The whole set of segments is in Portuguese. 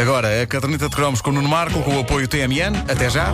Agora, a caderneta de cromos com o Nuno Marco, com o apoio TMN. Até já.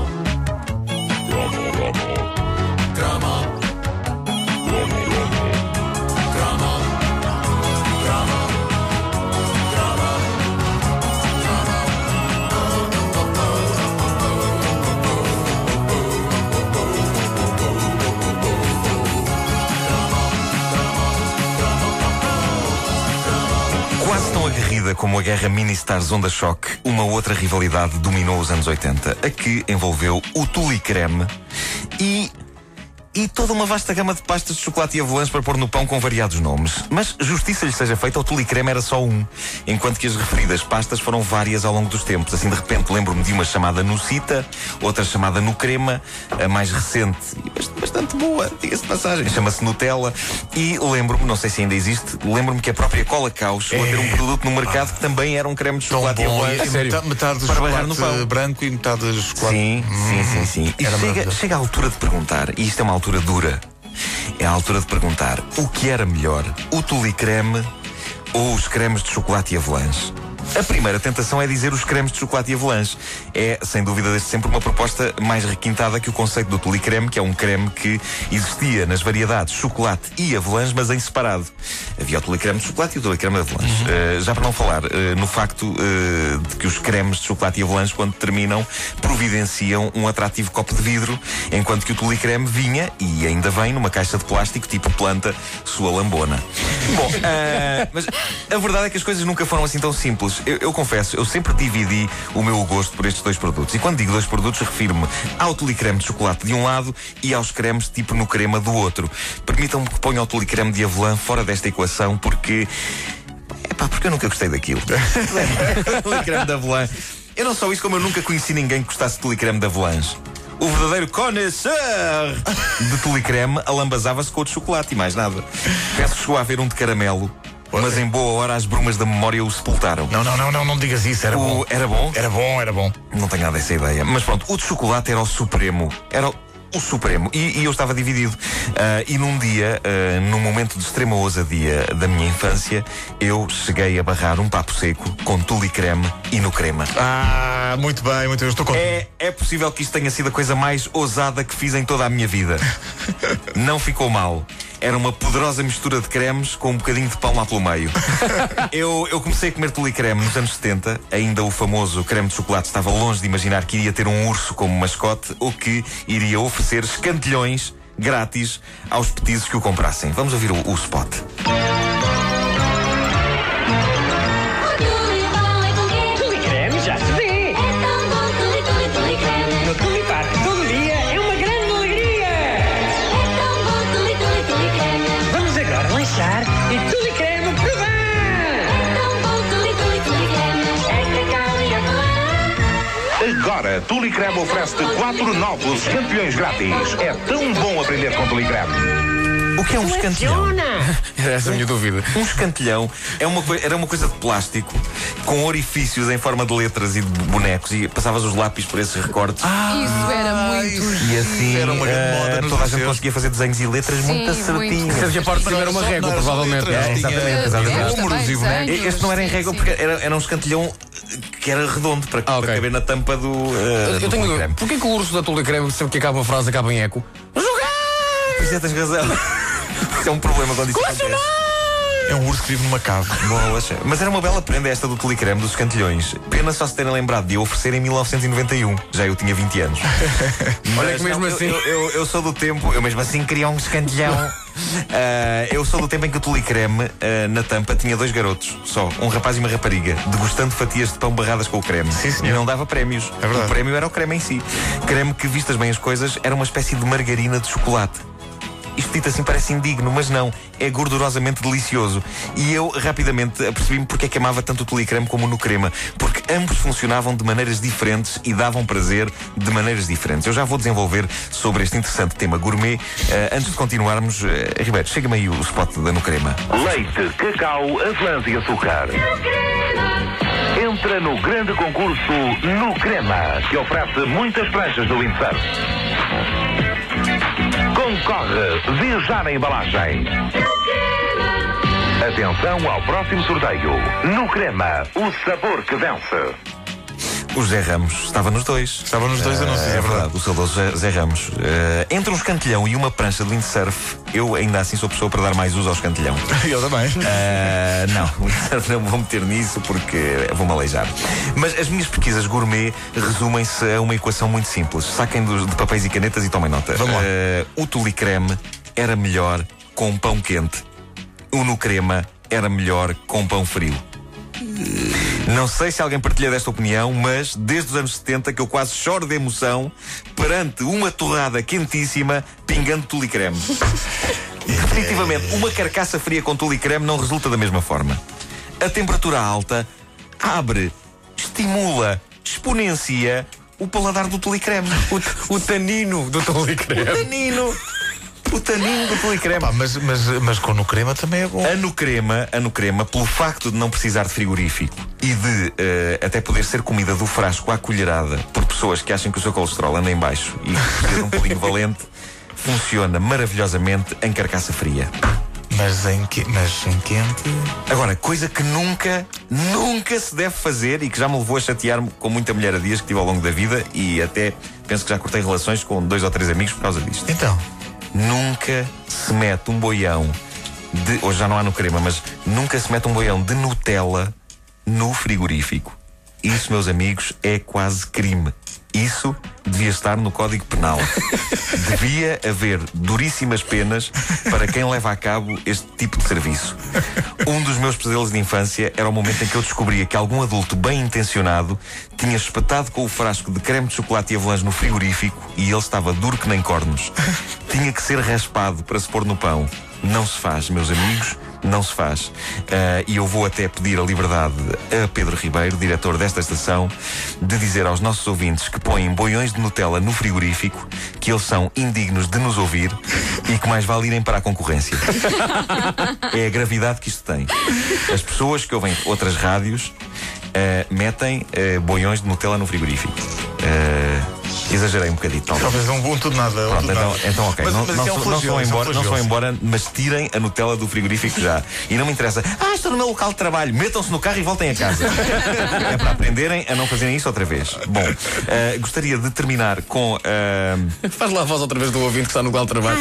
Como a guerra mini-stars Onda Choque, uma outra rivalidade dominou os anos 80, a que envolveu o Tuli Creme e e toda uma vasta gama de pastas de chocolate e avelãs para pôr no pão com variados nomes. Mas justiça lhe seja feita, o tule creme era só um, enquanto que as referidas pastas foram várias ao longo dos tempos. Assim, de repente, lembro-me de uma chamada Nucita, outra chamada Nucrema, a mais recente e bast- bastante boa, diga-se de passagem, chama-se Nutella. E lembro-me, não sei se ainda existe, lembro-me que a própria Cola Caos chegou a ter um produto no mercado que também era um creme de chocolate e bom. avelãs. E metade, metade do Para barrar no chocolate pão. branco e metade do chocolate. Sim, sim, sim, sim. E Era chega, chega a altura de perguntar, e isto é uma altura dura, é a altura de perguntar o que era melhor, o tule creme ou os cremes de chocolate e avelãs? A primeira tentação é dizer os cremes de chocolate e avelãs. É, sem dúvida, desde sempre uma proposta mais requintada que o conceito do tule creme, que é um creme que existia nas variedades chocolate e avelãs, mas em separado. Havia o tule creme de chocolate e o tule creme de avelãs. Uh, já para não falar uh, no facto uh, de que os cremes de chocolate e avelãs, quando terminam, providenciam um atrativo copo de vidro, enquanto que o tule creme vinha, e ainda vem, numa caixa de plástico tipo planta sua lambona. Bom, mas a verdade é que as coisas nunca foram assim tão simples. Eu, eu confesso, eu sempre dividi o meu gosto por estes dois produtos. E quando digo dois produtos, refiro-me ao tule creme de chocolate de um lado e aos cremes tipo no crema do outro. Permitam-me que ponha o tule creme de avelã fora desta equação, porque. É pá, porque eu nunca gostei daquilo. tule creme de avelã. Eu não só isso, como eu nunca conheci ninguém que gostasse de tule creme de avelãs. O verdadeiro connoisseur de tule creme alambazava-se com o de chocolate e mais nada. Penso que chegou a haver um de caramelo, mas em boa hora as brumas da memória o sepultaram. Não, não, não, não, não digas isso. Era bom. O, era bom? Era bom, era bom. Não tenho nada dessa ideia. Mas pronto, o de chocolate era o supremo. Era o, supremo. E, e eu estava dividido. Ah, e num dia, ah, num momento de extrema ousadia da minha infância, eu cheguei a barrar um papo seco com tule creme e no crema. Ah, muito bem, muito bem. Eu estou contente. É, é possível que isto tenha sido a coisa mais ousada que fiz em toda a minha vida. Não ficou mal. Era uma poderosa mistura de cremes com um bocadinho de pão lá pelo meio. Eu, eu comecei a comer tule creme nos anos 70. Ainda o famoso creme de chocolate estava longe de imaginar que iria ter um urso como mascote ou que iria oferecer escantilhões grátis aos petizes que o comprassem. Vamos ouvir o, o spot. Agora, Tule Creme oferece-te quatro novos campeões grátis. É tão bom aprender com Tule Creme. O que é um escantilhão? Funciona. Era essa a minha dúvida. Um escantilhão é uma era uma coisa de plástico com orifícios em forma de letras e de bonecos e passavas os lápis por esses recortes. Isso era muito E assim Era uma grande moda toda a gente conseguia fazer desenhos e letras muito muito. a parte de cima era uma régua, provavelmente. letras, É, exatamente, exatamente. Números e Também, bonecos. Este não era em sim, régua sim. porque era, era um escantilhão que era redondo para, Ah, ok. para caber na tampa do. eh, Eu do tenho dúvida. Porquê que o urso da Tule Creme, sempre que acaba uma frase, acaba em eco? Pois é, tens razão. Isso é um problema quando isso acontece. É um urso que vive numa cave. Bolas. Mas era uma bela prenda esta do Telecreme dos escantilhões. Pena só se terem lembrado de eu oferecer em 1991. Já eu tinha 20 anos. Olha que mesmo não, assim- Eu, eu- eu sou do tempo, eu mesmo assim queria um escantilhão. Ah, eu sou do tempo em que o Telecreme ah, na tampa tinha dois garotos, só, um rapaz e uma rapariga, degustando fatias de pão barradas com o creme. Sim, senhor. E não dava prémios. É verdade. O prémio era o creme em si. Creme que, vistas bem as coisas, era uma espécie de margarina de chocolate. Isto dito assim parece indigno, mas não. É gordurosamente delicioso. E eu rapidamente apercebi-me porque é que amava tanto o telecreme como o no crema. Porque ambos funcionavam de maneiras diferentes e davam prazer de maneiras diferentes. Eu já vou desenvolver sobre este interessante tema gourmet. Eh, antes de continuarmos, eh, Ribeiro, chega-me aí o spot da no crema. Leite, cacau, avelãs e açúcar. Entra no grande concurso No Crema, que oferece muitas pranchas do windsurf. Concorre, vê já na embalagem. Atenção ao próximo sorteio. No crema, o sabor que vence. O Zé Ramos estava nos dois. Estava nos dois anúncios, é verdade. O saudoso Zé, Zé Ramos. Eh, entre um escantilhão e uma prancha de windsurf, eu ainda assim sou pessoa para dar mais uso ao escantilhão. Eu também. Eh, não, windsurf não me vou meter nisso porque vou-me aleijar. Mas as minhas pesquisas gourmet resumem-se a uma equação muito simples. Saquem dos- de papéis e canetas e tomem nota. Vamos lá. Eh, o tule creme era melhor com pão quente. O no crema era melhor com pão frio. Não sei se alguém partilha desta opinião, mas desde os anos 70 que eu quase choro de emoção perante uma torrada quentíssima pingando tule creme. Definitivamente, uma carcaça fria com tule creme não resulta da mesma forma. A temperatura alta abre, estimula, exponencia o paladar do tule creme. O, o tanino do O Creme. tanino. O tanino do tule creme. Pá, mas, mas, mas com no crema também é bom. A no crema, a no crema, pelo facto de não precisar de frigorífico e de eh, até poder ser comida do frasco à colherada por pessoas que acham que o seu colesterol anda em baixo e que precisa de um pulinho valente, funciona maravilhosamente em carcaça fria. Mas em, que, mas em quente. Agora, coisa que nunca, nunca se deve fazer e que já me levou a chatear-me com muita mulher a dias que tive ao longo da vida e até penso que já cortei relações com dois ou três amigos por causa disto. Então. Nunca se mete um boião de. Hoje já não há no crema, mas nunca se mete um boião de Nutella no frigorífico. Isso, meus amigos, é quase crime. Isso devia estar no Código Penal. devia haver duríssimas penas para quem leva a cabo este tipo de serviço. Um dos meus pesadelos de infância era o momento em que eu descobria que algum adulto bem intencionado tinha espetado com o frasco de creme de chocolate e avelãs no frigorífico e ele estava duro que nem cornos. Tinha que ser raspado para se pôr no pão. Não se faz, meus amigos, não se faz. Ah, e eu vou até pedir a liberdade a Pedro Ribeiro, diretor desta estação, de dizer aos nossos ouvintes que põem boiões de Nutella no frigorífico que eles são indignos de nos ouvir e que mais vale irem para a concorrência. é a gravidade que isto tem. As pessoas que ouvem outras rádios ah, metem ah, boiões de Nutella no frigorífico. Ah, exagerei um bocadinho, talvez. Talvez um, um tudo nada. Pronto, tudo então, nada. então ok. Mas, não, mas não, é um não isso é um embora, não flagelo. embora, mas tirem a Nutella do frigorífico já. E não me interessa. Ah, estou no meu local de trabalho. Metam-se no carro e voltem a casa. é para aprenderem a não fazerem isso outra vez. Bom, eh, gostaria de terminar com. eh, Faz lá a voz outra vez do ouvinte que está no local de trabalho.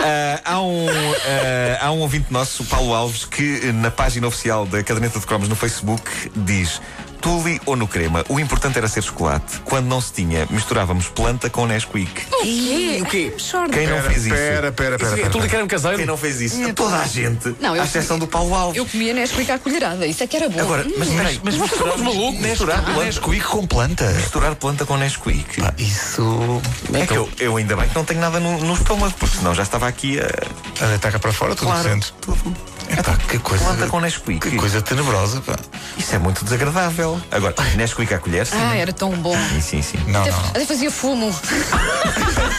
Ah, há, um, ah, há um ouvinte nosso, Paulo Alves, que na página oficial da Caderneta de Cromos no Facebook diz. Tule ou no crema, o importante era ser chocolate. Quando não se tinha, misturávamos planta com Nesquik. O quê? O quê? Quem não fez isso? Pera, pera, pera. É pera. Creme caseiro? Quem não fez isso? Toda a gente. Não, eu- à exceção do Paulo Alves. Eu comia Nesquik à colherada, isso é que era bom. Agora, mas, peraí, mas misturar, malucos. misturar, planta, Nesquik com planta. misturar planta com Nesquik. Ah, isso. É que eu, eu ainda bem que não tenho nada no, no estômago, porque senão já estava aqui a. A deitar cá para fora, tudo Claro, tudo. Epá, que coisa. Planta com Nesquik. Que coisa tenebrosa, pá. Isso é muito desagradável. Agora, Nesquik à colher, sim. Ah, era tão bom. Sim, sim, sim. Não, Até, não, até fazia fumo.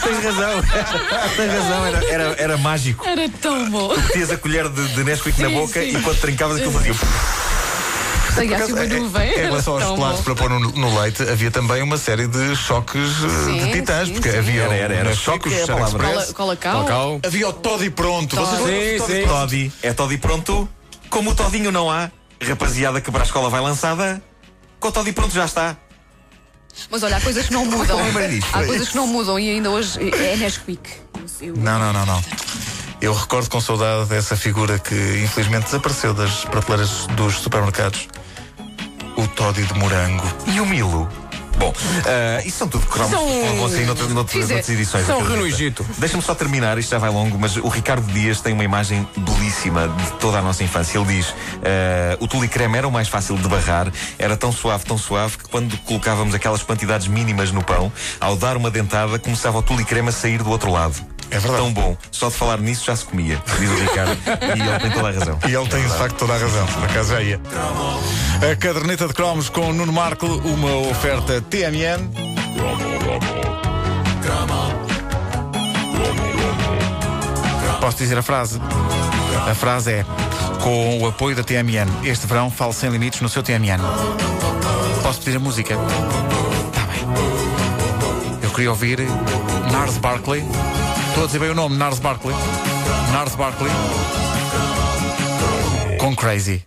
Tens razão. Tens razão, era, era, era mágico. Era tão bom. Metias a colher de, de Nesquik na Sim, boca sim. e quando trincavas aquilo fazia. Uma nuvem. Em Era relação aos bom. para pôr no, no leite, havia também uma série de choques eh, Sim, de titãs, sim, porque sim. havia Era, era, era. o Choque Nesquik, é. Cola, cola cal. Cal. Havia o Toddy pronto. Vocês Toddy. do Sim, Toddy sim. pronto? Toddy. É Toddy pronto. Como o Todinho não há, rapaziada que para a escola vai lançada, com o Toddy pronto já está. Mas olha, há coisas que não mudam. Disto. Há coisas que não mudam e ainda hoje é Nesquik. Não, não, não, não. Eu recordo com saudade dessa figura que infelizmente desapareceu das prateleiras dos supermercados. O Toddy de morango. E o Milo? Bom, ah, isso são tudo cromos São- que vão sair noutras, noutras, Fizer. noutras edições. São acredita. Rio no Egito. Deixa-me só terminar, isto já vai longo, mas o Ricardo Dias tem uma imagem belíssima de toda a nossa infância. Ele diz: ah, o tule creme era o mais fácil de barrar, era tão suave, tão suave, que quando colocávamos aquelas quantidades mínimas no pão, ao dar uma dentada, começava o tule creme a sair do outro lado. É verdade. Tão bom. Só de falar nisso já se comia, diz o Ricardo. e ele tem toda a razão. E ele tem de facto toda a razão, por acaso já ia. A caderneta de cromos com Nuno Marco, uma oferta TMN. Posso dizer a frase? A frase é: Com o apoio da TMN, este verão fale sem limites no seu TMN. Posso pedir a música? Está bem. Eu queria ouvir Nars Barkley. Estou a dizer bem o nome, Nars Barkley. North Barkley com Crazy.